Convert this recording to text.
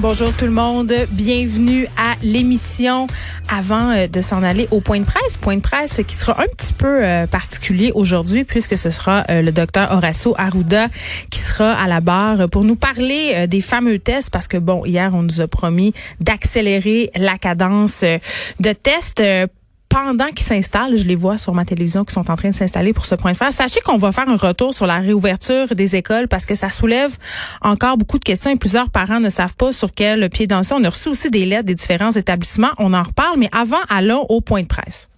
Bonjour tout le monde, bienvenue à l'émission. Avant euh, de s'en aller au point de presse, point de presse qui sera un petit peu euh, particulier aujourd'hui puisque ce sera euh, le docteur Horacio Arruda qui sera à la barre pour nous parler des fameux tests parce que bon, hier on nous a promis d'accélérer la cadence de tests pendant qu'ils s'installent, je les vois sur ma télévision qui sont en train de s'installer pour ce point de phase. Sachez qu'on va faire un retour sur la réouverture des écoles parce que ça soulève encore beaucoup de questions et plusieurs parents ne savent pas sur quel pied danser. On a reçu aussi des lettres des différents établissements. On en reparle, mais avant, allons au point de presse.